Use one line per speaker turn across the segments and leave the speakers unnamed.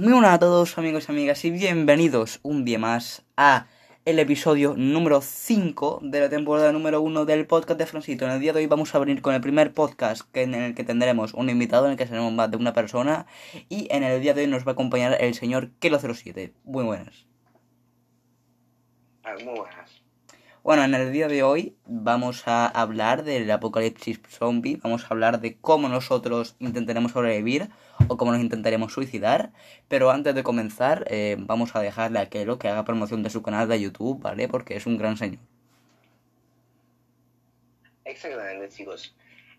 Muy buenas a todos amigos y amigas y bienvenidos un día más a el episodio número 5 de la temporada número 1 del podcast de Francito. En el día de hoy vamos a venir con el primer podcast que, en el que tendremos un invitado, en el que seremos más de una persona y en el día de hoy nos va a acompañar el señor Kelo07. Muy buenas.
Ah, Muy buenas.
Bueno, en el día de hoy vamos a hablar del apocalipsis zombie, vamos a hablar de cómo nosotros intentaremos sobrevivir o cómo nos intentaremos suicidar, pero antes de comenzar eh, vamos a dejarle a Kelo que haga promoción de su canal de YouTube, ¿vale? Porque es un gran señor.
Exactamente, chicos.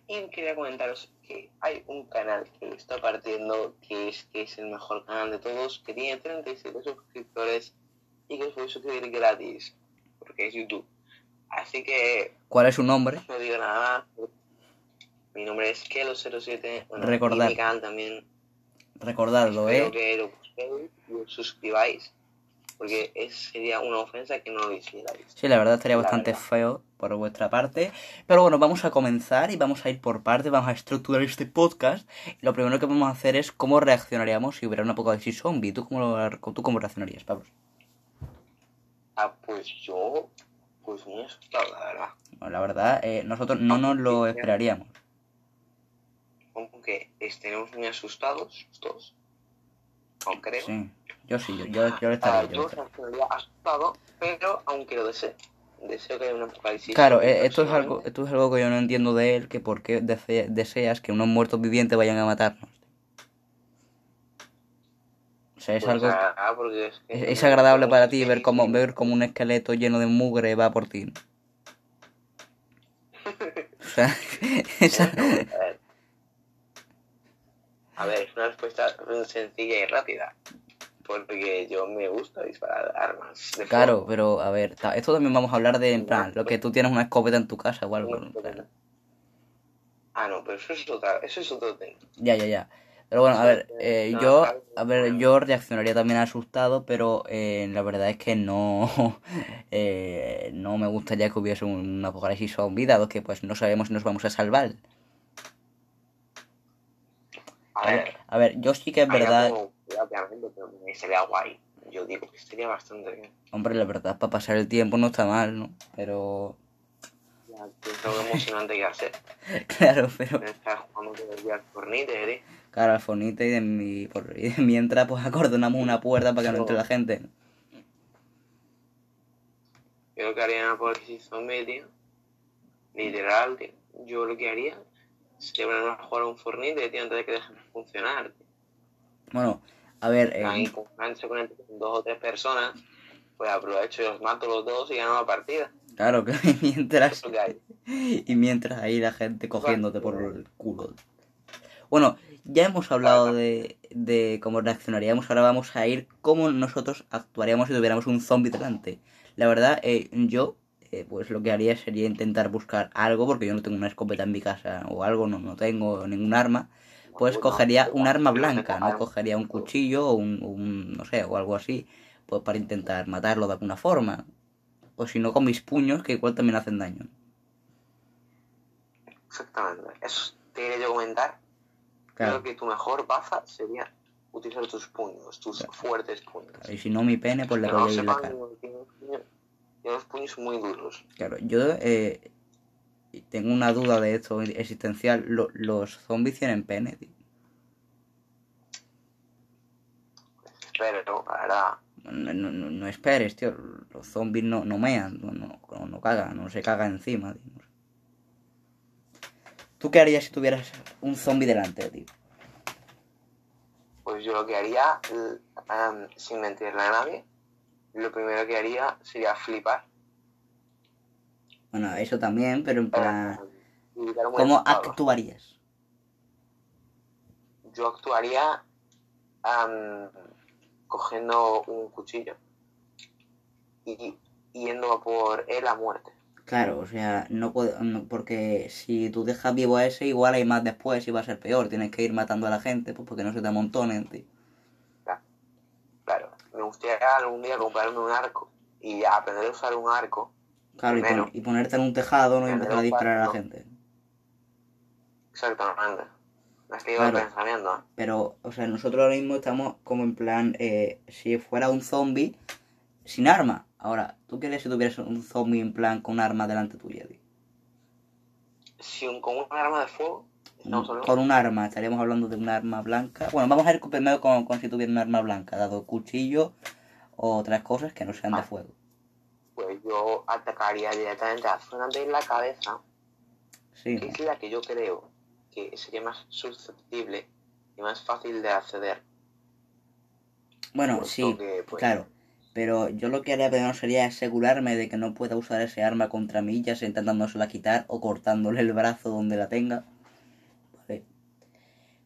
Y quería comentaros que hay un canal que está partiendo, que es, que es el mejor canal de todos, que tiene 37 suscriptores y que os podéis suscribir gratis, porque es YouTube. Así que
¿Cuál es su nombre?
no digo nada más. Mi nombre es Kelo07. Bueno,
Recordad.
Y mi canal también.
Recordadlo,
Espero
¿eh?
que lo busquéis y os suscribáis, porque es, sería una ofensa que no lo hicierais.
Sí, la verdad estaría
La
bastante
verdad.
feo por vuestra parte. Pero bueno, vamos a comenzar y vamos a ir por partes, vamos a estructurar este podcast. Y lo primero que vamos a hacer es cómo reaccionaríamos si hubiera un apocalipsis zombie. ¿Tú cómo, lo- tú cómo reaccionarías, Pablo?
Ah, pues yo, pues muy asustado, la verdad.
Bueno, la verdad, eh, nosotros no nos lo esperaríamos.
Aunque estaremos muy asustados, todos. No creo.
Sí, yo sí, yo, yo, yo
Ah,
estaría. yo
yo asustado, pero aunque lo desee. Deseo que haya un apocalipsis.
Claro, eh, esto es algo, esto es algo que yo no entiendo de él, que por qué dese- deseas que unos muertos vivientes vayan a matarnos. O sea, es
Pues,
algo,
ah, es, que
es, es agradable para ti ver como, ver como un esqueleto lleno de mugre va por ti. O sea, esa-
A ver. Es una respuesta sencilla y rápida. Porque yo me gusta disparar armas.
Claro, pero a ver, esto también vamos a hablar de, en plan, lo que tú tienes una escopeta en tu casa o algo. ¿no?
Ah, no, pero eso es, otra, eso es otro tema.
Ya, ya, ya. Pero bueno, a ver, eh, yo, a ver, yo reaccionaría también asustado, pero eh, la verdad es que no, eh, no me gustaría que hubiese un apocalipsis zombie, dado que pues no sabemos si nos vamos a salvar.
A
ver, a ver, yo sí que es verdad,
como pero me sería guay. Yo digo que sería bastante bien.
hombre, la verdad, para pasar el tiempo no está mal, ¿no? Pero,
Ya, es algo emocionante que hacer.
claro, pero,
Estar jugando todo el día al Fortnite, ¿eh?
claro, al fonite y de, mi, por- y de mientras pues acordonamos una puerta para que no entre la gente.
Yo lo que haría en apocalipsis zombie, tío. Literal, tío. Yo lo que haría sería ponerme a jugar un Fortnite, tío, antes de que dejen de funcionar. Tío.
Bueno, a ver, eh,
Ahí con dos o tres personas, pues aprovecho y los mato los dos y gano la partida.
claro que mientras... Y mientras ahí la gente cogiéndote por el culo. Bueno, ya hemos hablado de, de cómo reaccionaríamos, ahora vamos a ir cómo nosotros actuaríamos si tuviéramos un zombie delante. La verdad, eh, yo, eh, pues lo que haría sería intentar buscar algo, porque yo no tengo una escopeta en mi casa o algo, no, no tengo ningún arma. Pues cogería un arma blanca, no cogería un cuchillo o un, un, no sé, o algo así, pues para intentar matarlo de alguna forma. O si no, con mis puños, que igual también hacen daño.
Exactamente. Eso te quería yo comentar.
Claro.
Creo que tu mejor baza sería utilizar tus puños, tus
Claro.
fuertes puños.
Y si no mi pene, pues le
no
rollo en la cara.
que tiene unos puños muy duros.
Claro, yo eh, tengo una duda de esto existencial. Lo- los zombies tienen pene, tío.
Pero, verdad,
No, no, no- no esperes, tío. Los zombies no, no mean, no, no, no, cagan, no se cagan encima, tío. ¿Tú qué harías si tuvieras un zombie delante, tío?
pues yo lo que haría, sin mentirle a nadie, lo primero que haría sería flipar.
Bueno, eso también, pero en plan... ¿Cómo actuarías?
Yo actuaría am, cogiendo un cuchillo y yendo a por él a muerte.
Claro, o sea, no puede, no- porque si tú dejas vivo a ese, igual hay más después y va a ser peor. Tienes que ir matando a la gente, pues porque no se te amontonen, tío.
Gustaría algún día comprarme un arco y aprender a usar un arco.
Claro, y, pon- y ponerte en un tejado, ¿no? Y empezar a disparar a la gente.
Exactamente.
Claro.
pensamiento. ¿eh?
Pero, o sea, nosotros ahora mismo estamos como en plan, eh, si fuera un zombie sin arma. Ahora, ¿tú harías si tuvieras un zombie en plan con un arma delante tuya, tío?
Si un, con un arma de fuego,
Con un arma, estaríamos hablando de un arma blanca. Bueno, vamos a ir primero con, con si tuviera un arma blanca, dado cuchillo o otras cosas que no sean de
Ah.
fuego.
Pues yo atacaría directamente a la zona de la cabeza,
Sí,
que es la que yo creo que sería más susceptible y más fácil de acceder.
bueno,
puesto
sí,
que, pues,
claro. Pero yo lo que haría primero sería asegurarme de que no pueda usar ese arma contra mí, ya sea intentándosela quitar o cortándole el brazo donde la tenga.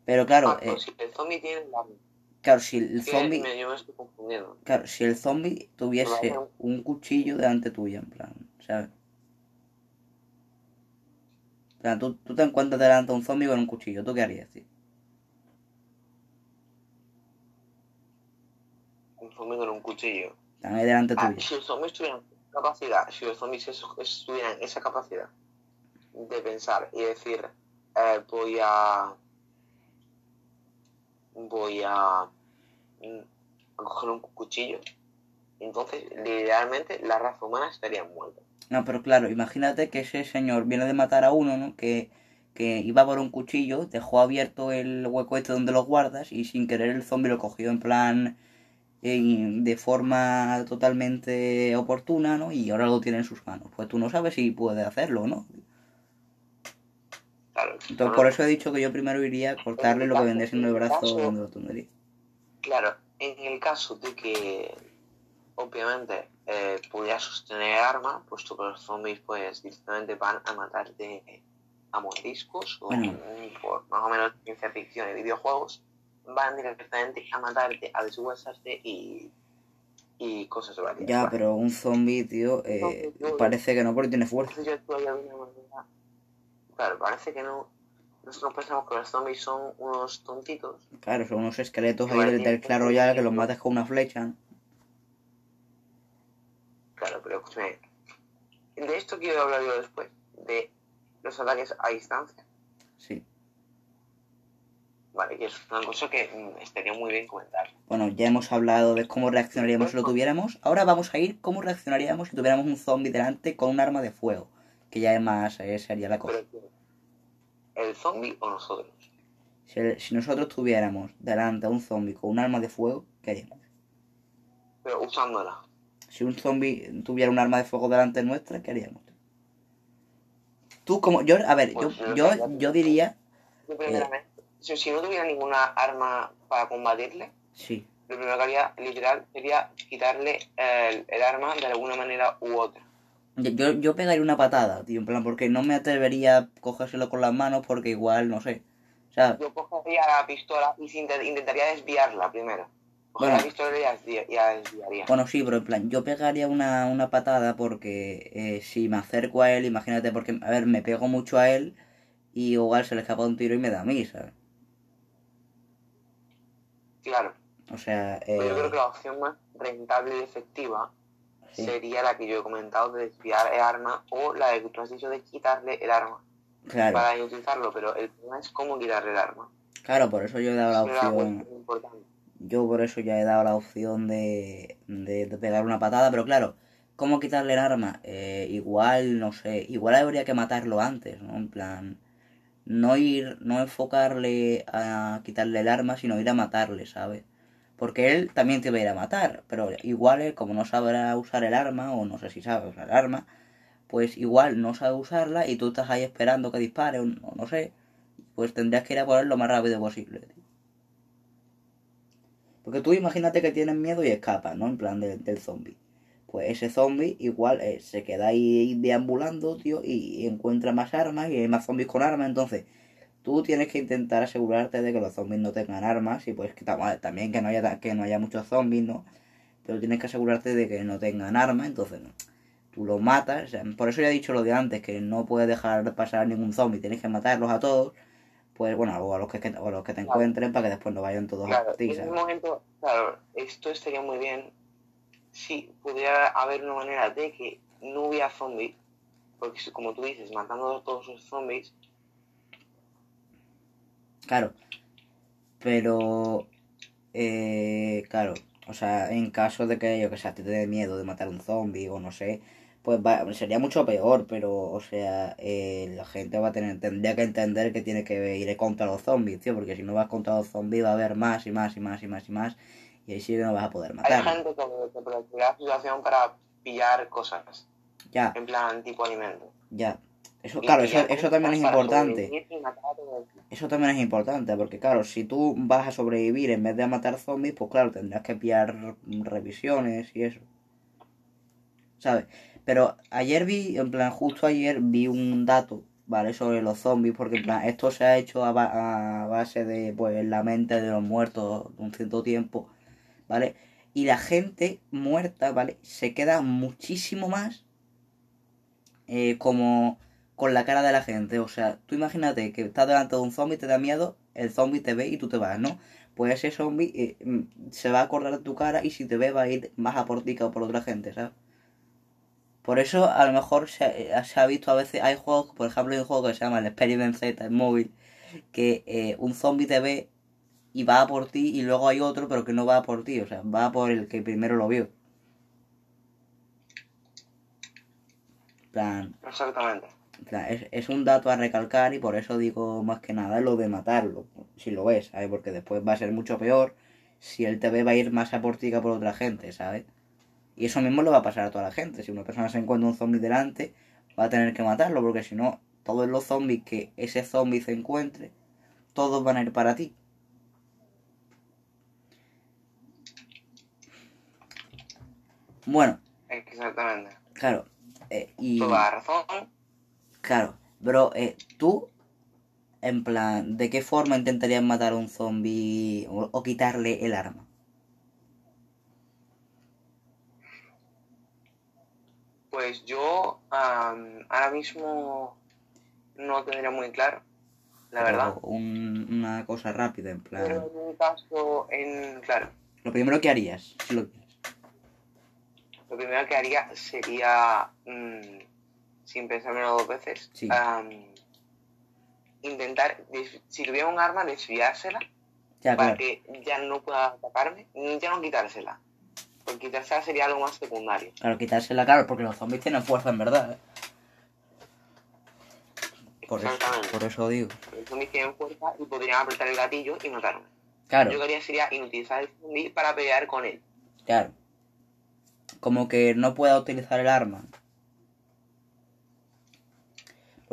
Pero claro,
ah,
eh,
si el zombie tiene la...
claro, si el zombie,
yo me estoy confundiendo.
claro, si el zombie tuviese
Vale.
un cuchillo delante tuyo, en plan, ¿sabes? Plan, tú, tú te encuentras delante de un zombie con un cuchillo, ¿tú qué harías, tío?
Un zombie con un cuchillo.
Están ahí delante
Ah,
tuyo.
si los zombies tuvieran capacidad, si los zombies tuvieran esa capacidad de pensar y decir, eh, voy a. Voy a. mm, a coger un cuchillo, entonces literalmente la raza humana estaría muerta.
No, pero claro, imagínate que ese señor viene de matar a uno, ¿no? Que, que iba por un cuchillo, dejó abierto el hueco este donde lo guardas y sin querer el zombie lo cogió en plan en- de forma totalmente oportuna, ¿no? Y ahora lo tiene en sus manos. Pues tú no sabes si puede hacerlo, ¿no?
Claro.
Entonces por eso he dicho que yo primero iría a cortarle lo que vendría siendo el brazo donde lo tendría.
Claro, en el caso de que obviamente eh, pudiera sostener arma, puesto que los zombies pues directamente van a matarte a mordiscos, o
Bueno.
por más o menos ciencia ficción y videojuegos, van directamente a matarte, a deshuesarte y, y cosas varias.
Ya, pero un zombie, tío, eh, parece que no porque tiene fuerza.
Yo de una manera... Claro, parece que no... Nosotros pensamos que los zombies son unos tontitos,
Claro, son unos esqueletos ahí del, del Clash Royale que los matas con una flecha.
Claro, pero escúchame. De esto quiero hablar yo después, de los ataques a distancia.
Sí.
Vale, que es una cosa que mm, estaría muy bien comentar.
Bueno, ya hemos hablado de cómo reaccionaríamos si lo tuviéramos. Ahora vamos a ir cómo reaccionaríamos si tuviéramos un zombie delante con un arma de fuego. Que ya es más eh, sería la cosa.
¿el zombie o nosotros?
Si, el- si nosotros tuviéramos delante a un zombie con un arma de fuego, ¿qué haríamos?
Pero usándola.
Si un zombie tuviera un arma de fuego delante nuestra, ¿qué haríamos? Tú como... Yo, a ver, yo,
Pues yo
yo, yo diría...
Yo si, si no tuviera ninguna arma para combatirle,
Sí.
lo primero que haría, literal, sería quitarle el, el arma de alguna manera u otra.
Yo, yo, pegaría una patada, tío, en plan, porque no me atrevería a cogérselo con las manos porque igual, no sé. O sea,
Yo cogería la pistola y intentaría desviarla primero.
Bueno.
la pistola y la desvi- y la desviaría.
Bueno, sí, pero en plan, yo pegaría una, una patada porque eh, si me acerco a él, imagínate, porque, a ver, me pego mucho a él y igual se le escapa un tiro y me da a mí, ¿sabes?
Claro.
O sea,
Pero yo creo
eh,
que la opción más rentable y efectiva
sí,
sería la que yo he comentado de desviar el arma o la de que tú has dicho de quitarle el arma
claro,
para utilizarlo, pero el problema es cómo quitarle el arma.
claro, por eso yo he dado la opción, yo por eso ya he dado la opción de, de, de pegar una patada, pero claro, ¿cómo quitarle el arma? Eh, igual, no sé, igual habría que matarlo antes, ¿no? En plan, no ir, no enfocarle a quitarle el arma, sino ir a matarle, ¿sabes? Porque él también te va a ir a matar, pero igual como no sabrá usar el arma, o no sé si sabe usar el arma, pues igual no sabe usarla y tú estás ahí esperando que dispare, o no, no sé, pues tendrías que ir a por él lo más rápido posible. Porque tú imagínate que tienes miedo y escapas, ¿no? En plan de- del zombie. Pues ese zombie igual eh, se queda ahí deambulando, tío, y encuentra más armas y hay más zombies con armas. Entonces, tú tienes que intentar asegurarte de que los zombies no tengan armas y pues que tam- también que no haya, que no haya muchos zombies, ¿no? Pero tienes que asegurarte de que no tengan armas, entonces ¿no? tú los matas. o sea, por eso ya he dicho lo de antes, que no puedes dejar pasar ningún zombie, tienes que matarlos a todos. Pues bueno, o a los que, o a los que te
Claro.
encuentren para que después no vayan todos
Claro,
a ti,
en ese momento, claro, esto estaría muy bien si pudiera haber una manera de que no hubiera zombies, porque como tú dices, matando a todos los zombies,
Claro. Pero, eh, claro, o sea, en caso de que yo que sé, a te dé miedo de matar un zombie o no sé, pues va, sería mucho peor, pero, o sea, eh, la gente va a tener, tendría que entender que tiene que ir contra los zombies, tío, porque si no vas contra los zombies va a haber más y más y más y más y más, y ahí sí que no vas a poder
Hay
matar.
gente que aprovechará la situación para pillar cosas,
Ya,
en plan tipo alimento.
ya. Eso, claro, eso, eso también es importante. Eso también es importante, porque claro, si tú vas a sobrevivir en vez de a matar zombies, pues claro, tendrás que pillar revisiones y eso. ¿Sabes? Pero ayer vi, en plan, justo ayer vi un dato, ¿vale? Sobre los zombies, porque en plan, esto se ha hecho a, ba- a base de, pues, la mente de los muertos de un cierto tiempo, ¿vale? Y la gente muerta, ¿vale? Se queda muchísimo más eh, como con la cara de la gente. O sea, tú imagínate que estás delante de un zombie, te da miedo, el zombie te ve y tú te vas, ¿no? Pues ese zombie eh, mm, se va a acordar de tu cara y si te ve va a ir más a por ti que a por otra gente, ¿sabes? Por eso a lo mejor se, ha- se ha visto a veces, hay juegos, por ejemplo hay un juego que se llama el Experiment Z en móvil, que eh, un zombie te ve y va a por ti y luego hay otro pero que no va a por ti, o sea, va por el que primero lo vio. Plan,
Exactamente.
Es, es un dato a recalcar y por eso digo más que nada lo de matarlo, si lo ves, ¿sabes? Porque después va a ser mucho peor, si él te ve va a ir más a por ti que por otra gente, ¿sabes? Y eso mismo le va a pasar a toda la gente, si una persona se encuentra un zombie delante, va a tener que matarlo, porque si no, todos los zombies que ese zombie se encuentre, todos van a ir para ti. Bueno,
Exactamente.
claro, eh, y...
Toda la razón.
Claro, bro, eh, tú, en plan, ¿de qué forma intentarías matar a un zombie o, o quitarle el arma?
Pues yo ahora mismo no tendría muy claro, la verdad.
Un- una cosa rápida, en plan.
Pero en mi caso, en, claro,
Lo primero que harías, si lo quieres.
lo primero que haría sería, mm, sin pensármelo dos veces,
Sí.
intentar, si tuviera un arma, desviársela
Ya,
para
claro.
que ya no pueda atacarme, ya no quitársela. Porque quitársela sería algo más secundario.
Claro, quitársela, claro, porque los zombies tienen fuerza en verdad, ¿eh? Por eso, por eso digo.
Los zombies tienen fuerza y podrían apretar el gatillo y matarme.
Claro,
Yo lo que haría sería inutilizar el zombie para pelear con él.
claro. Como que no pueda utilizar el arma.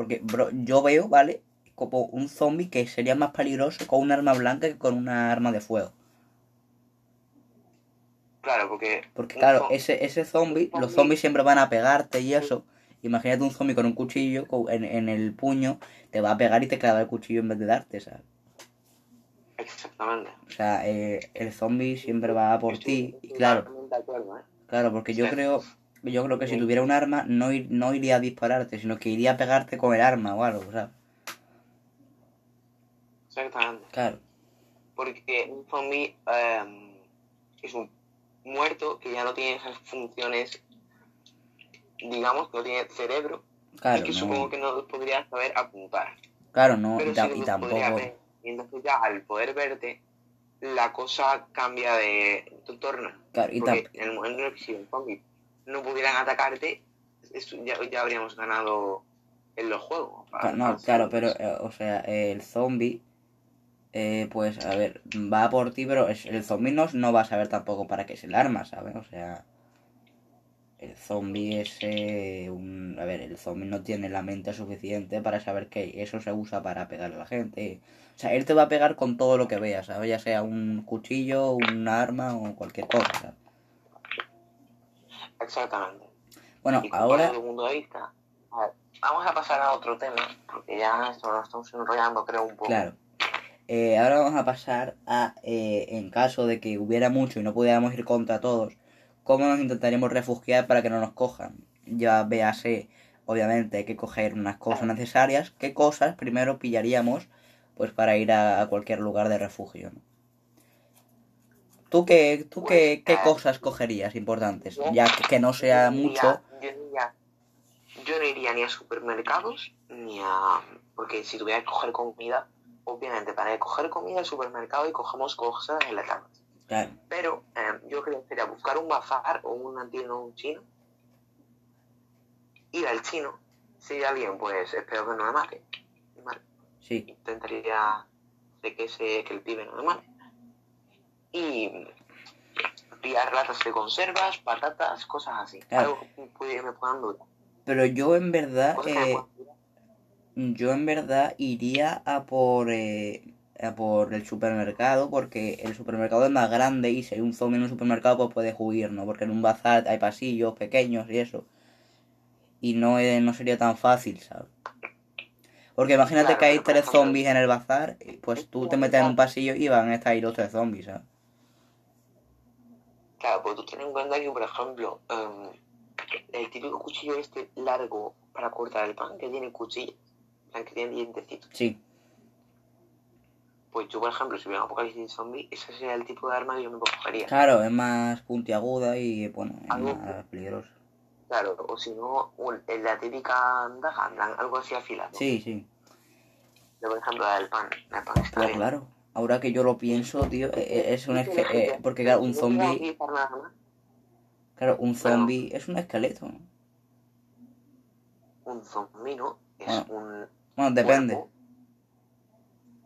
Porque, bro, yo veo, ¿vale? Como un zombie que sería más peligroso con un arma blanca que con una arma de fuego.
Claro, porque...
Porque claro, ese, ese zombie, los
zombie-
zombies siempre van a pegarte y eso. Imagínate un zombie con un cuchillo en, en el puño, te va a pegar y te clava el cuchillo en vez de darte, ¿sabes?
Exactamente.
O sea, eh, el zombie siempre va a por ti. Y claro,
acuerdo, ¿eh?
claro, porque yo
Sí.
creo, yo creo que si tuviera un arma, no, ir- no iría a dispararte, sino que iría a pegarte con el arma o algo, ¿sabes?
Exactamente.
Claro,
Porque un zombie eh, es un muerto que ya no tiene esas funciones, digamos, que no tiene cerebro
claro,
y que
no,
supongo que no podría saber apuntar.
claro, no,
Pero
y, ta- y tampoco,
ver. Y entonces ya al poder verte, la cosa cambia de tu torno.
claro, y
Porque
tam-
en el momento en el que si los zombies no pudieran atacarte, eso ya, ya habríamos ganado en los juegos.
No, claro, pero, eh, o sea, el zombie, eh, pues, a ver, va por ti, pero es- el zombie no, no va a saber tampoco para qué es el arma, ¿sabes? O sea, el zombie es eh, un... A ver, el zombie no tiene la mente suficiente para saber que eso se usa para pegar a la gente. O sea, él te va a pegar con todo lo que vea, ¿sabes? Ya sea un cuchillo, un arma o cualquier cosa, ¿sabes?
Exactamente.
Bueno,
Y
ahora...
el de vista, vamos a pasar a otro tema, porque ya esto lo estamos enrollando, creo, un poco.
Claro. Eh, ahora vamos a pasar a, eh, en caso de que hubiera mucho y no pudiéramos ir contra todos, cómo nos intentaríamos refugiar para que no nos cojan. Ya véase, obviamente hay que coger unas cosas necesarias. ¿Qué cosas primero pillaríamos pues para ir a, a cualquier lugar de refugio? ¿no? ¿Tú qué, tú qué, qué cosas cogerías importantes? Ya que, que no sea
Yo
mucho.
iría- Yo no, iría, yo no iría ni a supermercados, ni a... Porque si tuviera que coger comida, obviamente, para coger comida al supermercado y cogemos cosas enlatadas.
Claro.
Pero eh, yo creo que sería buscar un bazar o una tienda un chino, ir al chino, si alguien, pues espero que no me mate. ¿vale?
Sí.
Intentaría de que, ese, que el pibe no me mate. Y pillar latas de conservas, patatas, cosas así.
Claro.
Algo que me puedan durar.
Pero yo en verdad, eh, yo en verdad iría a por, eh, a por el supermercado porque el supermercado es más grande y si hay un zombie en un supermercado pues puedes huir, ¿no? Porque en un bazar hay pasillos pequeños y eso. Y no, eh, no sería tan fácil, ¿sabes? Porque imagínate
Claro,
que hay tres zombies en el bazar, pues tú te metes en un pasillo y van a estar ahí los tres zombies, ¿sabes?
Claro, pues tú ten en cuenta que, por ejemplo, em, el típico cuchillo este largo para cortar el pan, que tiene cuchillo, que tiene dientecitos.
Sí,
Pues yo, por ejemplo, si hubiera un apocalipsis zombie, ese sería el tipo de arma que yo me cogería.
claro, es más puntiaguda y bueno, es
Algo-
más peligroso.
Claro, o si no, la típica daga, algo así afilado.
Sí, sí.
De, por ejemplo, la del pan. El pan está
Claro,
bien.
claro. Ahora que yo lo pienso, tío, eh, eh, es un
Sí, sí,
esque-
sí,
eh, porque claro, un zombie, claro, un zombie es un esqueleto.
un zombie no es
Ah.
un
Bueno, depende.
cuerpo-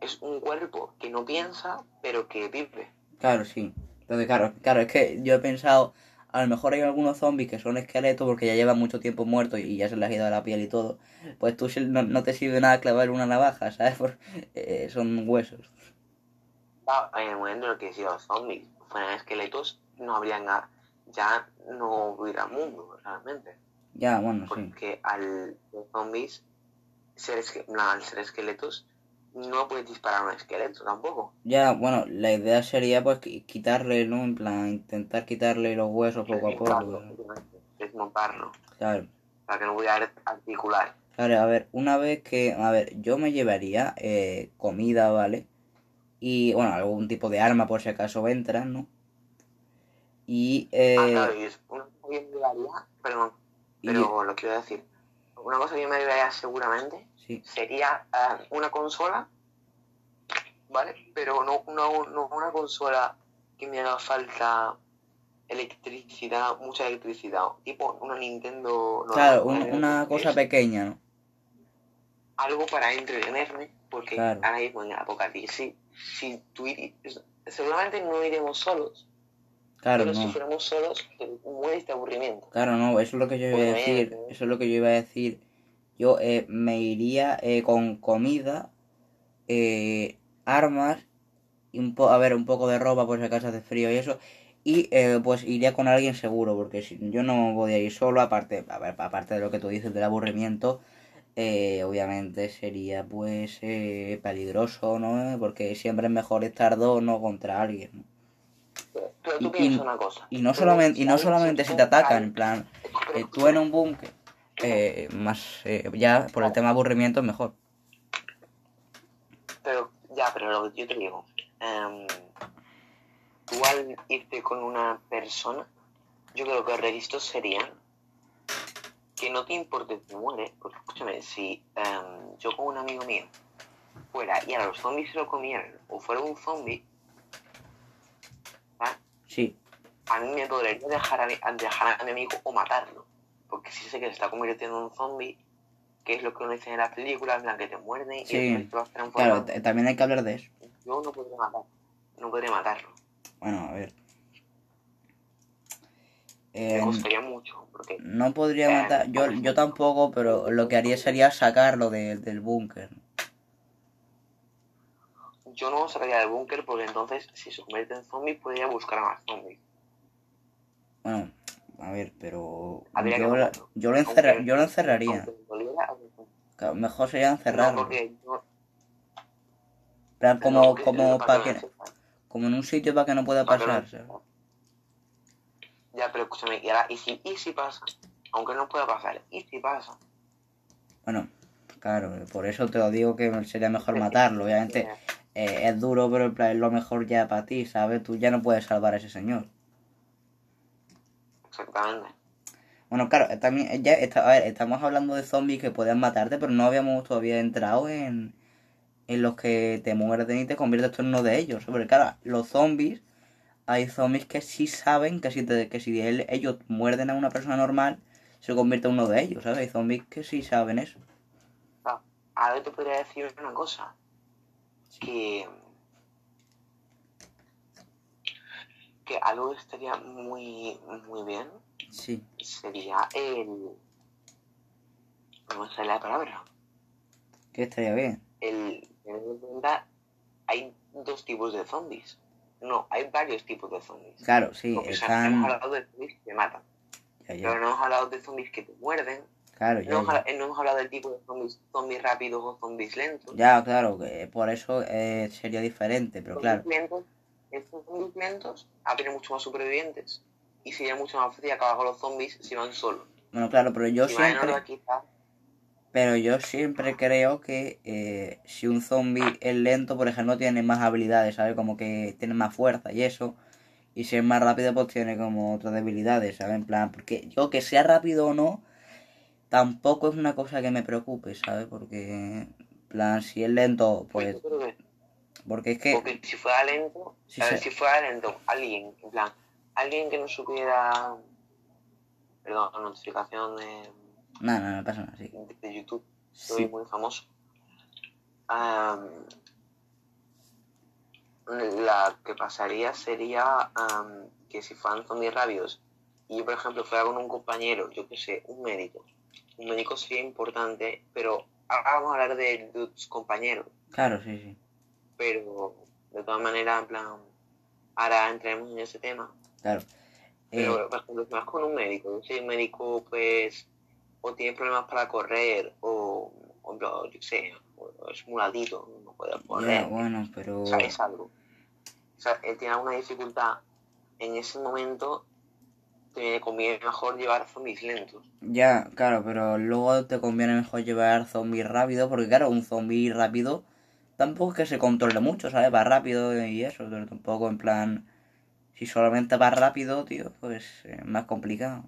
es un cuerpo que no piensa, pero que vive.
Claro, sí. Entonces, claro, claro, es que yo he pensado, a lo mejor hay algunos zombies que son esqueletos porque ya llevan mucho tiempo muertos y ya se les ha ido la piel y todo. Pues tú no, no te sirve nada clavar una navaja, ¿sabes? Por- eh, son huesos.
En el momento en el que si los zombies fueran esqueletos, no habría nada. Ya no hubiera mundo, realmente.
Ya, bueno, sí.
Porque al los zombies, ser, no, al ser esqueletos, no puedes disparar a un esqueleto tampoco.
Ya, bueno, la idea sería pues qui- quitarle, ¿no? En plan, intentar quitarle los huesos poco a poco.
Desmontarlo,
Claro.
para que no pudiera articular.
Claro, a ver, una vez que, a ver, yo me llevaría eh, comida, ¿vale? Y, bueno, algún tipo de arma por si acaso entran, ¿no? Y, eh,
Ah, claro, y es una cosa que me llevaría, perdón,
y-
pero lo quiero decir. Una cosa que me llevaría seguramente
sí,
sería ah, una consola, ¿vale? Pero no, no, no una consola que me haga falta electricidad, mucha electricidad, tipo una Nintendo normal,
claro, una
Es
cosa pequeña, ¿no?
Algo para entretenerme, porque
Claro.
ahora mismo en apocalipsis, si tú seguramente no iremos solos,
Claro,
pero si
no.
fuéramos solos, te mueres de aburrimiento.
Claro, no, eso es lo que yo iba a decir, eso es lo que yo iba a decir. Yo eh, me iría eh, con comida, eh, armas, y un po a ver, un poco de ropa por si acaso hace frío y eso. Y eh, pues iría con alguien seguro, porque si yo no voy a ir solo, aparte, a ver, aparte de lo que tú dices del aburrimiento, eh, obviamente sería pues eh, peligroso, ¿no? Porque siempre es mejor estar dos, no contra alguien, ¿no?
Pero tú
Y-
una cosa.
Y no solamente, y no solamente si te atacan, en plan, eh, tú en un búnker, eh, más, eh, ya por el tema aburrimiento es mejor.
Pero, ya, pero lo que yo te digo, em, tú al irte con una persona, yo creo que los requisitos serían que no te importe si muere, porque escúchame, si em, yo con un amigo mío fuera y a los zombies se lo comieran, o fuera un zombie, ¿sabes?
Sí,
a mí me dolería dejar a mi, dejar a mi amigo o matarlo. Porque si sé que se está convirtiendo en un zombie, que es lo que uno dice en las películas, en plan que te muerden y
Sí,
te vas
claro,
transformando.
t- también hay que hablar de eso.
Yo no podría matar. No podría matarlo.
Bueno, a ver.
Me
Eh,
costaría mucho. Porque
no podría
Eh,
matar, yo, yo tampoco, pero lo que haría sería sacarlo de- del búnker.
yo no sacaría del búnker porque entonces si se convierte en zombie podría buscar a más zombies.
Bueno, a ver, pero
Habría
yo, yo, lo, encerra-
Aunque-
yo lo encerraría.
Doliera,
Mejor sería
No,
encerrarlo.
porque yo-
plan,
no,
como, como, para
que
como en un sitio para que no pueda
Para que no
pasar.
sepa.
¿sabes?
Ya, pero escúchame, y, ahora, ¿y, si, ¿y si pasa? Aunque no pueda pasar, ¿y si pasa?
Bueno, claro, por eso te lo digo que sería mejor matarlo. Obviamente eh, es duro, pero es lo mejor ya para ti, ¿sabes? Tú ya no puedes salvar a ese señor.
Exactamente.
Bueno, claro, también ya está, a ver, estamos hablando de zombies que pueden matarte, pero no habíamos todavía entrado en, en los que te muerden y te conviertes tú en uno de ellos. Porque claro, los zombies, hay zombies que sí saben que si, te- que si él- ellos muerden a una persona normal, se convierte en uno de ellos, ¿sabes? Hay zombies que sí saben eso.
Ahora te podría decir una cosa. Que. Que algo que estaría muy, muy bien
Sí.
sería el. ¿Cómo sale la palabra?
Que estaría bien.
El. en cuenta, hay dos tipos de zombies. No, hay varios tipos de zombies.
Claro, sí,
Porque, o sea, hemos
están...
hablado de zombies que te matan.
Ya, ya.
Pero no hemos hablado de zombies que te muerden.
Claro, ya,
No, hemos no hablado del tipo de zombies, zombies rápidos o zombies lentos.
Ya, claro, que por eso eh, sería diferente, pero
Zombies
claro.
lentos, estos zombies lentos habría mucho más supervivientes. Y sería mucho más fácil acabar con los zombies si van solos.
Bueno, claro, pero yo
si van en
siempre...
horda, quizás
Pero yo siempre creo que eh, si un zombie es lento, por ejemplo, tiene más habilidades, ¿sabes? Como que tiene más fuerza y eso. Y si es más rápido, pues tiene como otras debilidades, ¿sabes? En plan, porque yo que sea rápido o no, tampoco es una cosa que me preocupe, ¿sabes? Porque, en plan, si es lento, pues... Porque es que...
Porque si fuera lento, ver,
sí.
si fuera lento, alguien, en plan, alguien que no supiera, perdón, notificación de,
No, no, no pasa nada, sí.
de YouTube, soy
Sí,
muy famoso. Am, la que pasaría sería que si fueran zombies rápidos y yo, por ejemplo, fuera con un compañero, yo que sé, un médico, un médico sería importante, pero ahora vamos a hablar de, de tus compañeros,
claro, sí, sí.
pero de todas maneras, en plan, ahora entraremos en ese tema.
Claro. Eh,
Pero, por ejemplo, si vas con un médico, el médico, pues, o tiene problemas para correr, o, o yo sé, o es muladito, no puede correr,
bueno, pero...
o sea, es algo. O sea, él tiene alguna dificultad, en ese momento te conviene mejor llevar zombies lentos.
Ya, claro, pero luego te conviene mejor llevar zombies rápido, porque claro, un zombie rápido tampoco es que se controle mucho, ¿sabes? Va rápido y eso, pero tampoco en plan... Si solamente va rápido, tío, pues es más complicado.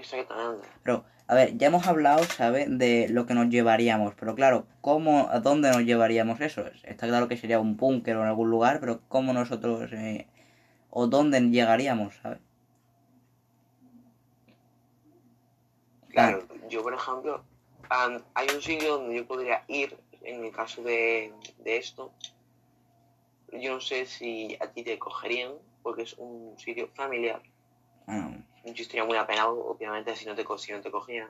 Exactamente.
Pero, a ver, ya hemos hablado, ¿sabes? De lo que nos llevaríamos, pero claro, ¿cómo, a dónde nos llevaríamos eso? Está claro que sería un búnker o en algún lugar, pero ¿cómo nosotros... eh, o dónde llegaríamos, ¿sabes?
Claro, yo por ejemplo, am, hay un sitio donde yo podría ir en el caso de, de esto. Yo no sé si a ti te cogerían, porque es un sitio familiar.
Bueno,
Yo estaría muy apenado, obviamente, si no te, si no te cogían.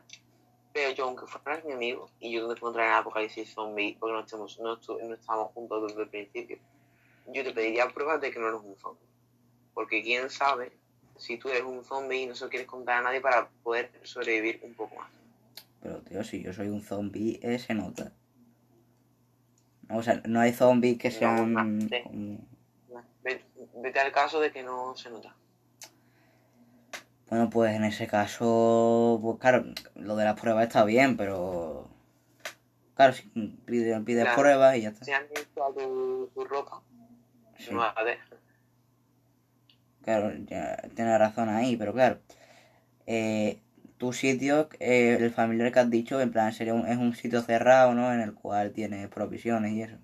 Pero yo, aunque fueras mi amigo, y yo no te encontraría en el apocalipsis zombie, porque no, estamos, no, no estábamos juntos desde el principio, yo te pediría pruebas de que no eres un zombie. Porque quién sabe si tú eres un zombie y no se lo quieres contar a nadie para poder sobrevivir un poco más.
pero tío, si yo soy un zombie, eh, se nota. O sea, no hay zombies que
No,
sean...
no
como-
Ve- Vete al caso de que no se nota.
Bueno, pues en ese caso, pues claro, lo de las pruebas está bien, pero... Claro, si pides,
Claro.
pruebas y ya está.
Si han visto a tu, tu ropa,
Sí,
no la dejes.
claro, ya tienes razón ahí, pero claro. Eh, tu sitio, eh, el familiar que has dicho, en plan, sería un, es un sitio cerrado, ¿no? En el cual tienes provisiones y eso.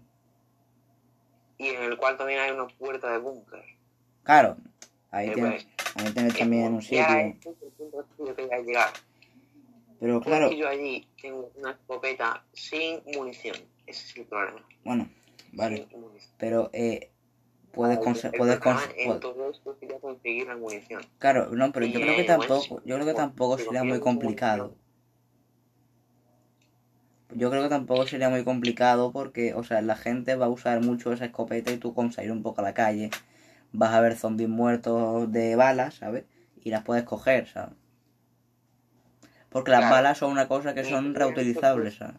Y en el cual también hay una puerta de búnker.
Claro, ahí
Eh,
tienes, ahí tienes también un sitio. Pero claro,
yo allí tengo una escopeta sin munición. Ese es el problema.
bueno, vale. Pero eh, puedes,
El-
conse-
el
puedes,
conseguir la munición.
Claro, no, pero yo creo que
eh,
tampoco, yo creo que tampoco sería muy complicado. Yo creo que tampoco sería muy complicado porque, o sea, la gente va a usar mucho esa escopeta y tú con salir un poco a la calle vas a ver zombies muertos de balas, ¿sabes? Y las puedes coger, ¿sabes? Porque las
Claro.
balas son una cosa que son reutilizables, ¿sabes?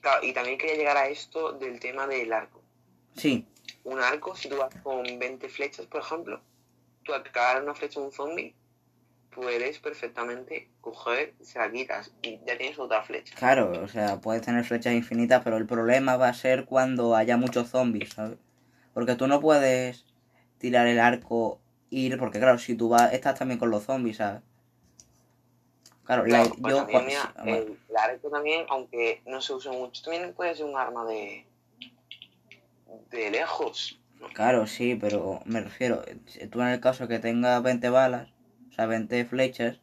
Claro, y también quería llegar a esto del tema del arco.
Sí,
Un arco, si tú vas con 20 flechas, por ejemplo, tú al clavar una flecha a un zombie, puedes perfectamente coger, se la quitas y ya tienes otra flecha.
claro, o sea, puedes tener flechas infinitas, pero el problema va a ser cuando haya muchos zombies, ¿sabes? Porque tú no puedes tirar el arco, ir, porque claro, si tú vas, estás también con los zombies, ¿sabes? Claro, la,
pues
yo...
también, mira, el, el arco también, aunque no se use mucho, también puede ser un arma de de lejos. ¿no?
Claro, sí, pero me refiero, si tú en el caso que tengas 20 balas, o sea, 20 flechas,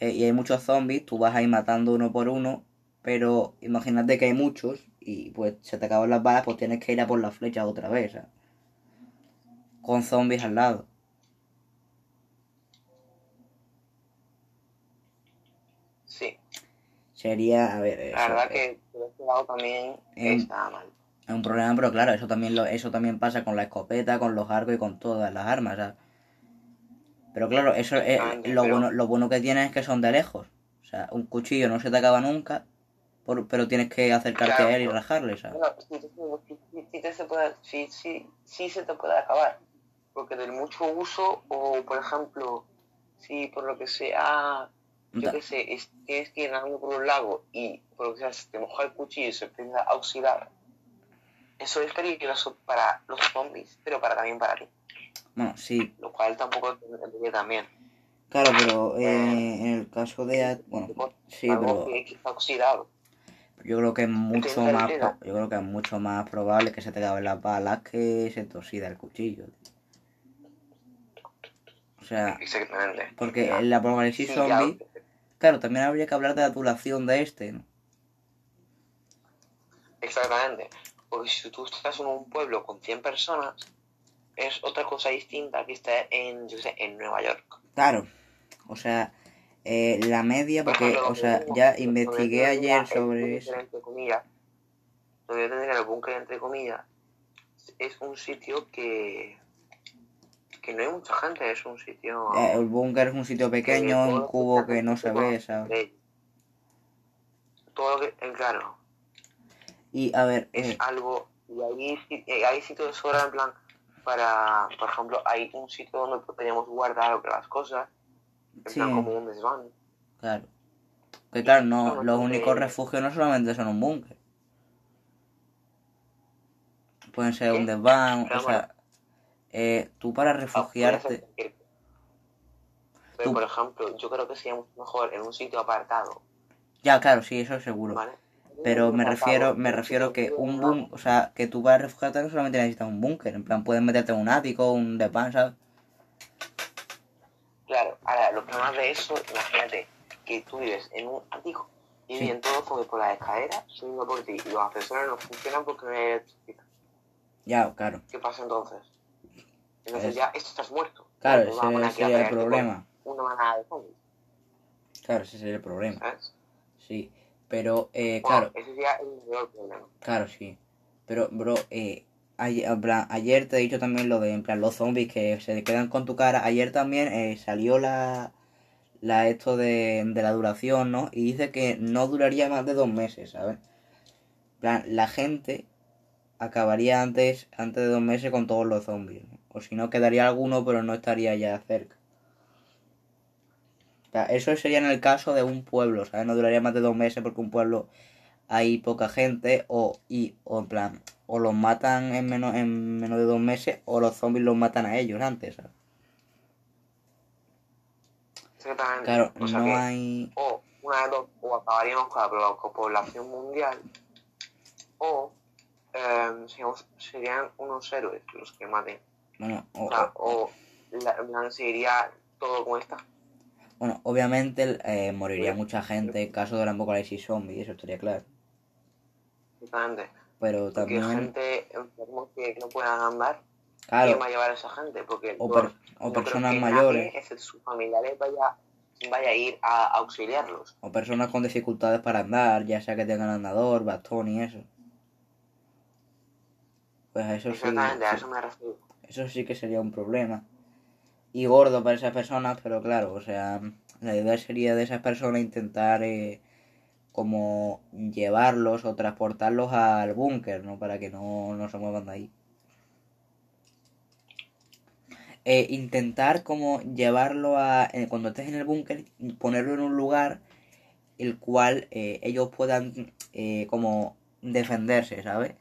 eh, y hay muchos zombies, tú vas a ir matando uno por uno, pero imagínate que hay muchos y pues se te acaban las balas, pues tienes que ir a por las flechas otra vez, ¿sabes? Con zombies al lado.
Sí,
Sería, a ver, eso,
la verdad
eh,
que por este lado también está mal.
es un problema, pero claro, eso también lo, eso también pasa con la escopeta, con los arcos y con todas las armas, ¿sabes? Pero claro, eso es lo
pero-
bueno, lo bueno que tiene es que son de lejos. O sea, un cuchillo no se te acaba nunca, por- pero tienes que acercarte
Claro,
a él y rajarle, ¿sabes?
Bueno, sí, sí, sí, se puede, sí, se te puede acabar. Porque del mucho uso, o por ejemplo, si por lo que sea, yo qué sé, es- tienes que ir nadando por un lago y por lo que sea se te moja el cuchillo y se empieza a oxidar, eso es peligroso para los zombies, pero para también para ti.
Bueno, sí,
Lo cual tampoco te también.
claro, pero eh, en el caso de... Bueno, sí, pero
que está oxidado.
Yo creo que es mucho más... Yo creo que es mucho más probable que se te acaben las balas que se te oxida el cuchillo. O sea,
Exactamente.
porque
Ya.
el apocalipsis
Sí, ya,
zombie... Claro, también habría que hablar de la duración de este, ¿no?
Exactamente. Porque si tú estás en un pueblo con 100 personas, es otra cosa distinta que estar en, yo sé, en Nueva York.
Claro, o sea, eh, la media,
Por
porque, o sea, ya investigué ayer sobre
el
eso.
Entre comillas, tenía el búnker, entre comillas, es un sitio que, que no hay mucha gente, es un sitio...
Eh, el búnker es un sitio pequeño, un cubo que no se ve, ¿sabes?
Todo lo que, claro,
Y a ver,
es
eh,
algo y ahí eh, hay sitios de sobra en plan para por ejemplo hay un sitio donde podríamos guardar las cosas en
Sí.
plan como un desván
claro. Que claro, no, los únicos refugios no solamente son un búnker. Pueden ser un desván,
Pero
o sea, eh, tú para
Ah,
refugiarte...
pero
Tú-
por ejemplo yo creo que sería mejor en un sitio apartado
Ya, claro, sí, eso seguro.
¿vale?
Pero me
apartado,
refiero, me refiero que un búnker, o sea, que tú para refugiarte no solamente necesitas un búnker, en plan puedes meterte en un ático, un desván, ¿sabes?
Ahora lo que más de eso imagínate que tú vives en un ático y vienen todos sobre por las escaleras subiendo por ti y los ascensores no funcionan porque no hay electricidad
Ya, claro.
¿qué pasa entonces? entonces
Es-
ya estás muerto
Claro, ese
a
sería el problema.
una manada de zombies
Claro, ese sería el problema.
¿sabes?
Sí. Pero, eh,
Bueno,
claro,
ese sería el mayor problema.
claro, sí. Pero, bro, eh, ayer, ayer te he dicho también lo de, en plan, los zombies que se quedan con tu cara. Ayer también eh, salió la, la esto de, de la duración, ¿no? Y dice que no duraría más de dos meses, ¿sabes? Plan, la gente acabaría antes, antes de dos meses con todos los zombies. O si no, quedaría alguno, pero no estaría ya cerca. Eso sería en el caso de un pueblo, ¿sabes? No duraría más de dos meses porque un pueblo hay poca gente o, y, o en plan, o los matan en menos, en menos de dos meses o los zombies los matan a ellos antes, ¿sabes?
Exactamente.
Claro,
o sea
no
que,
hay...
o una de dos, o acabaríamos con la población mundial, o seríamos- serían unos héroes los que maten.
Bueno, o-
O sea, o la, seguiría todo como está.
bueno obviamente eh, moriría mucha gente en caso de la apocalipsis zombie, eso estaría claro.
Exactamente.
Pero
Porque
también,
gente enfermos que no puedan andar,
claro,
¿quién va a llevar a esa gente? Porque
o, per- o
no
personas mayores,
nadie, excepto sus familiares, vaya, vaya a ir a auxiliarlos.
o personas con dificultades para andar, ya sea que tengan andador, bastón y eso. Pues a eso sí,
Exactamente, a
sí.
eso me refiero.
Eso sí que sería un problema. Y gordo para esas personas, pero claro, o sea, la idea sería de esas personas intentar eh, como llevarlos o transportarlos al búnker, ¿no? Para que no, no se muevan de ahí. Eh, intentar como llevarlo a... eh, cuando estés en el búnker, ponerlo en un lugar el cual eh, ellos puedan eh, como defenderse, ¿sabes?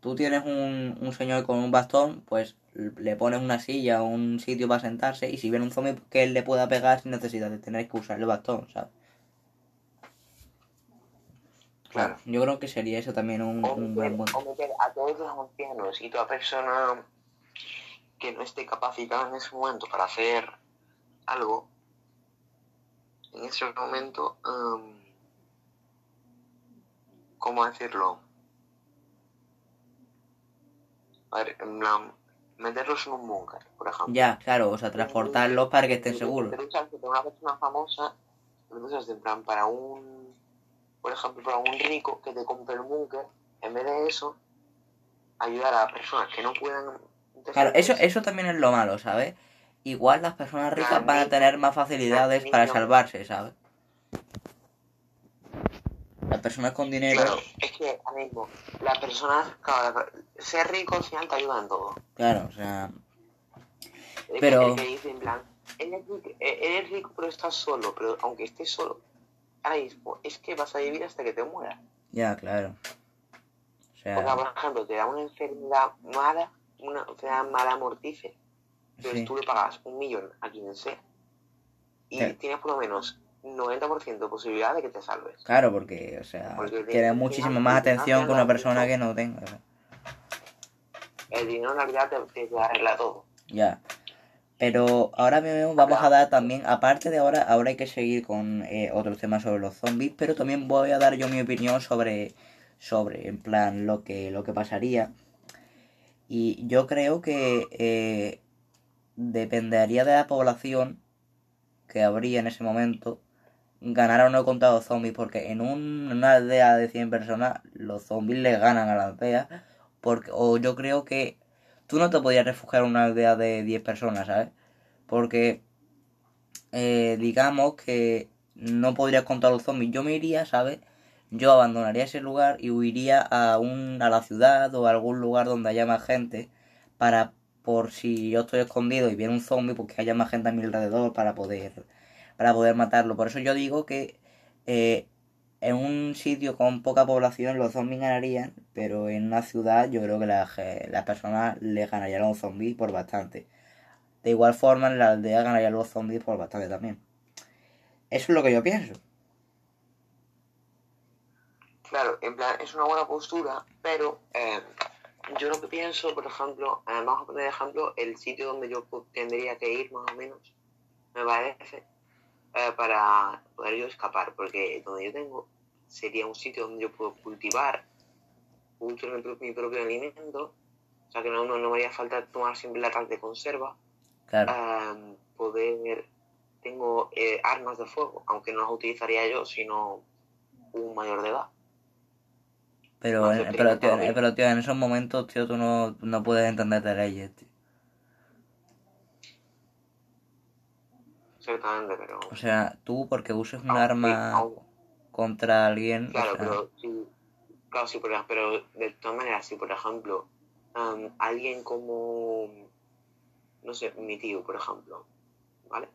Tú tienes un, un señor con un bastón, pues le pones una silla o un sitio para sentarse y si viene un zombie que él le pueda pegar sin necesidad de tener que usar el bastón, ¿sabes?
Claro.
Yo creo que sería eso también un,
O
un
meter,
buen punto.
o meter a todos los ancianos y toda persona que no esté capacitada en ese momento para hacer algo, en ese momento, em, ¿cómo decirlo? A ver, en plan, meterlos en un búnker, por ejemplo.
Ya, claro, o sea, transportarlos para que estén seguros.
Pero una persona famosa, usas en plan para un, por ejemplo, para un rico que te compre el búnker, en vez de eso, ayudar a personas que no puedan...
Claro, eso, eso también es lo malo, ¿sabes? Igual las personas ricas van a tener más facilidades para salvarse, ¿sabes? Las personas con dinero,
Claro, es que ahora mismo, las personas, claro, ser rico al final te ayuda en todo.
claro, o sea, Pero-
el que dice en plan, eres rico, eh, eres rico pero estás solo, pero aunque estés solo, ahora mismo, es que vas a vivir hasta que te mueras.
ya, claro. O
Porque,
sea,
por ejemplo, te da una enfermedad mala, una enfermedad mala mortífera, entonces
sí,
tú le pagas un millón a quien sea y
Claro.
tienes por lo menos 90% de posibilidad de que te salves.
claro, porque, o sea,
Porque el
tiene
dinero-
muchísima más atención
te
que una persona que no tenga.
El dinero en realidad te, te arregla todo.
Ya. Pero ahora mismo vamos a dar también, aparte de ahora, ahora hay que seguir con eh, otros temas sobre los zombies, pero también voy a dar yo mi opinión sobre, sobre, en plan, lo que, lo que pasaría. Y yo creo que eh, dependería de la población que habría en ese momento ganar o no contra los zombies, porque en un- una aldea de 100 personas los zombies le ganan a la aldea, porque, o yo creo que tú no te podías refugiar en una aldea de 10 personas, ¿sabes? Porque eh, digamos que no podrías contra los zombies. Yo me iría, ¿sabes? Yo abandonaría ese lugar y huiría a, un, a la ciudad o a algún lugar donde haya más gente para, por si yo estoy escondido y viene un zombie, pues que haya más gente a mi alrededor para poder, para poder matarlo. Por eso yo digo que eh, en un sitio con poca población los zombies ganarían, pero en una ciudad yo creo que las, las personas le ganarían a los zombies por bastante. De igual forma en la aldea ganarían los zombies por bastante también. Eso es lo que yo pienso.
Claro, en plan, es una buena postura, pero eh, yo lo que pienso, por ejemplo, eh, vamos a poner de ejemplo el sitio donde yo tendría que ir más o menos, me parece, eh, para poder yo escapar, porque donde yo tengo sería un sitio donde yo puedo cultivar, cultivar mi, pro- mi propio alimento, o sea que no, no, no me haría falta tomar siempre latas de conserva,
Claro,
eh, poder, tengo eh, armas de fuego, aunque no las utilizaría yo, sino un mayor de edad.
pero, en-
sé,
pero, tío,
primero,
pero tío, en esos momentos, tío, tú no, no puedes entender de leyes, tío.
Exactamente, pero.
O sea, tú porque uses un
aunque-
arma contra alguien, o
claro,
sea,
pero sí. Claro, sí, pero, pero de todas maneras, si por ejemplo, alguien como. No sé, mi tío, por ejemplo, ¿vale?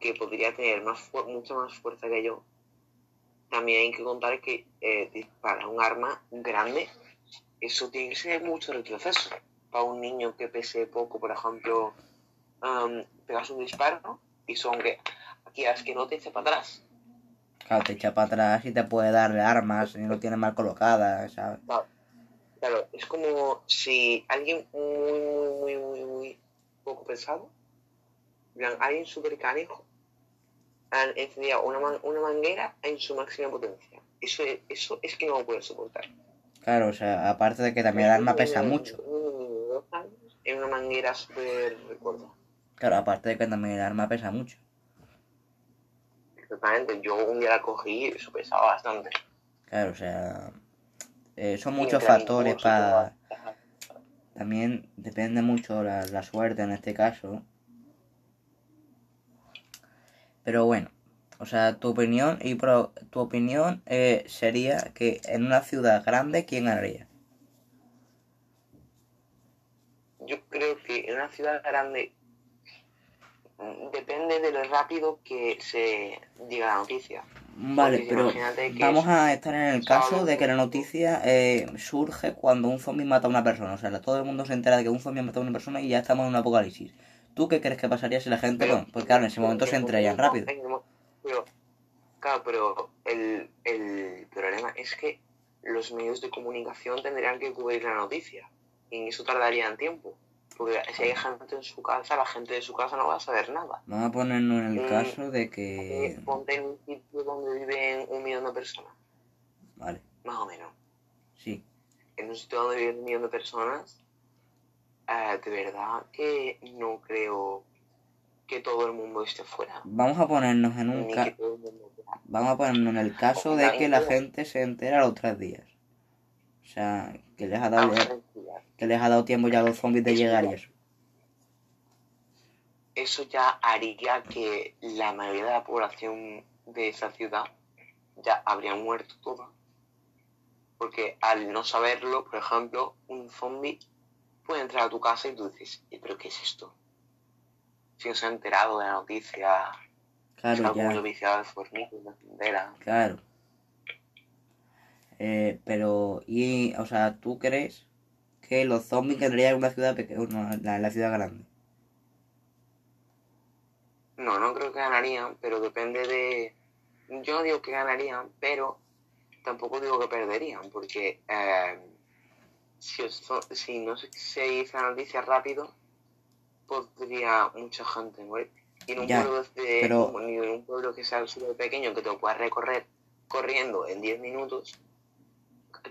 Que podría tener más mucha más fuerza que yo, también hay que contar que eh, disparar un arma grande, eso tiene que ser mucho retroceso. Para un niño que pese poco, por ejemplo, pegas un disparo y son que que no te eche para atrás.
claro, te echa para atrás y te puede dar armas y no tienes mal colocadas, ¿sabes?
Claro, claro, es como si alguien muy, muy, muy, muy, muy poco pensado, alguien súper canijo, han encendido una, man- una manguera en su máxima potencia. Eso es, eso es que no lo puedes soportar.
Claro, o sea, aparte de que también el arma pesa mucho.
En una manguera súper gorda.
Claro, aparte de que también el arma pesa mucho.
Exactamente, yo un día la cogí y eso pesaba bastante.
Claro, o sea, eh, son muchos factores para... También depende mucho la, la suerte en este caso. Pero bueno, o sea, tu opinión y pro- tu opinión eh, sería que en una ciudad grande, ¿quién ganaría?
Yo creo que en una ciudad grande depende de lo rápido que se diga la noticia.
Vale,
Porque
pero vamos
es
a estar en el caso de que la noticia eh, surge cuando un zombie mata a una persona. O sea, todo el mundo se entera de que un zombie ha matado a una persona y ya estamos en un apocalipsis. ¿Tú qué crees que pasaría si la gente...
Pero-
bueno, pues claro, en ese momento se enterarían rápido.
en Pero, Claro, pero el, el problema es que los medios de comunicación tendrían que cubrir la noticia. Y eso tardaría en tiempo. Porque si hay gente en su casa, la gente de su casa no va a saber nada.
Vamos a ponernos en el
Mm,
caso de que...
Eh, Ponte en un sitio donde viven un millón de personas,
Vale,
más o menos.
sí.
En un sitio donde viven un millón de personas, eh, de verdad que no creo que todo el mundo esté fuera.
Vamos a ponernos en un
Ni
ca-
que todo el mundo fuera.
Vamos a ponernos en el caso de que la gente se entera los tres días. O sea, que les ha dado,
Vamos a respirar.
Que les ha dado tiempo ya a los zombies de llegar y eso.
eso ya haría que la mayoría de la población de esa ciudad ya habría muerto toda. Porque al no saberlo, por ejemplo, un zombie puede entrar a tu casa y tú dices, "Eh, ¿pero qué es esto? Si no se ha enterado de la noticia,
Claro, ya.
viciado.
Claro. Eh, pero, y, o sea, ¿tú crees que los zombies quedarían en una ciudad pequeña, la, la ciudad grande?
No, no creo que ganarían, pero depende de... Yo no digo que ganarían, pero tampoco digo que perderían, porque eh, si, os- si no se, se dice la noticia rápido, podría mucha gente morir. Y en un
Ya,
pueblo de,
pero-
en un pueblo que sea súper pequeño, que te lo puedas recorrer corriendo en 10 minutos,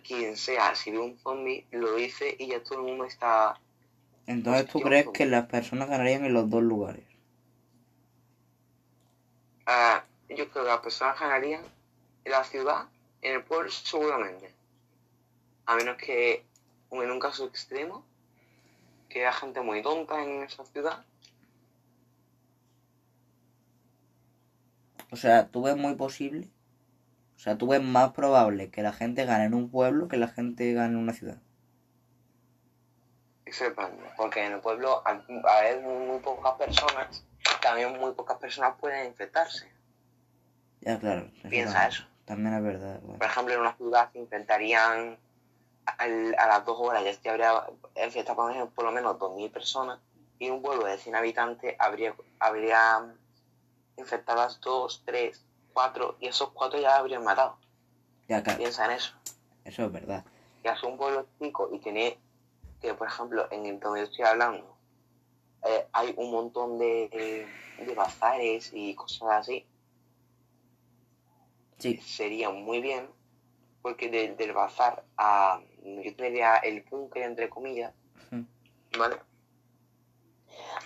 quien sea, si ve un zombie, lo dice y ya todo el mundo está...
Entonces, ¿tú crees que las personas ganarían en los dos lugares?
Ah, yo creo que las personas ganarían en la ciudad, en el pueblo seguramente. A menos que, en un caso extremo, que haya gente muy tonta en esa ciudad.
O sea, ¿tú ves muy posible? O sea, ¿tú ves más probable que la gente gane en un pueblo que la gente gane en una ciudad?
Exactamente. Porque en el pueblo, haber muy, muy pocas personas, también muy pocas personas pueden infectarse.
Ya, claro. eso
Piensa
también,
eso.
También es verdad. bueno.
Por ejemplo, en una ciudad se infectarían al- a las dos horas, ya se habría infectado por ejemplo, por lo menos 2.000 personas. Y en un pueblo de 100 habitantes habría, habría infectadas 2, 3, 4, y esos 4 ya habrían matado.
Ya, claro.
Piensa en eso.
Eso es verdad.
que hace un pueblo chico y tiene que, por ejemplo, en el donde yo estoy hablando, eh, hay un montón de, de, bazares y cosas así,
Sí.
sería muy bien, porque de- del bazar a, yo tendría el búnker, entre comillas. ¿vale?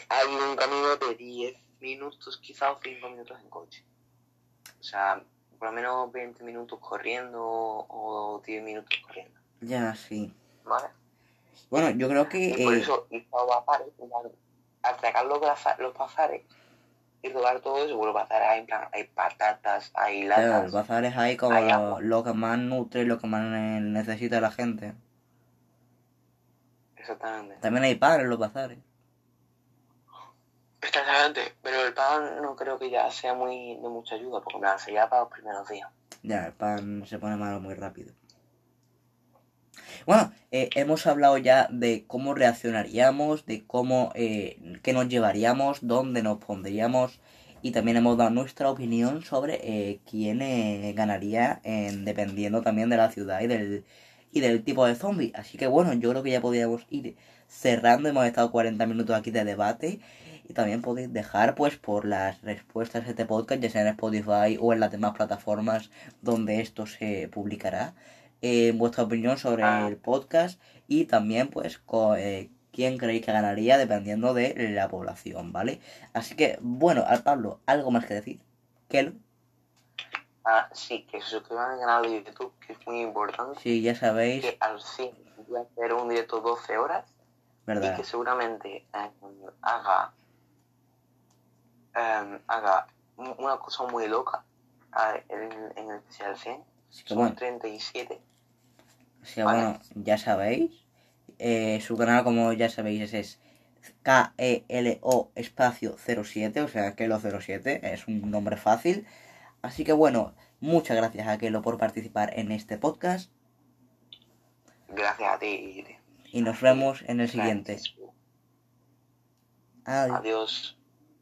Hay un camino de 10 minutos, quizás 5 minutos en coche. O sea, por lo menos 20 minutos corriendo o 10 minutos corriendo,
Ya, sí.
¿vale?
Bueno, yo creo que...
Y por
eh,
eso ir a los bazares, atracar los, los bazares y robar todo eso, bueno, bazares hay, en plan, hay patatas, hay
claro,
latas,
los bazares hay como
hay
lo, lo que más nutre, lo que más necesita la gente.
exactamente.
También hay pan en los bazares.
Exactamente, pero el pan no creo que ya sea muy de mucha ayuda, porque plan, sería para los primeros días.
Ya, el pan se pone malo muy rápido. Bueno, eh, hemos hablado ya de cómo reaccionaríamos, de cómo, eh, qué nos llevaríamos, dónde nos pondríamos y también hemos dado nuestra opinión sobre eh, quién eh, ganaría en, dependiendo también de la ciudad y del, y del tipo de zombie. Así que bueno, yo creo que ya podríamos ir cerrando. Hemos estado 40 minutos aquí de debate y también podéis dejar pues por las respuestas de este podcast, ya sea en Spotify o en las demás plataformas donde esto se publicará, eh, vuestra opinión sobre
Ah.
el podcast y también pues co- eh, quién creéis que ganaría dependiendo de la población, ¿vale? Así que bueno, al Pablo, ¿algo más que decir? ¿Qué?
Ah, sí, que se suscriban al canal de YouTube, que es muy importante,
Sí, ya sabéis,
que al fin voy a hacer un directo 12 horas y
¿verdad?
que seguramente eh, haga eh, haga un- una cosa muy loca en, en el especial 100
Así que
son
bueno,
37
así que
Vale.
bueno, ya sabéis. Eh, su canal, como ya sabéis, es, es K-E-L-O espacio 07, o sea, Kelo 07, es un nombre fácil. Así que bueno, muchas gracias a Kelo por participar en este podcast
gracias a ti
y nos vemos en el siguiente. Adiós.
adiós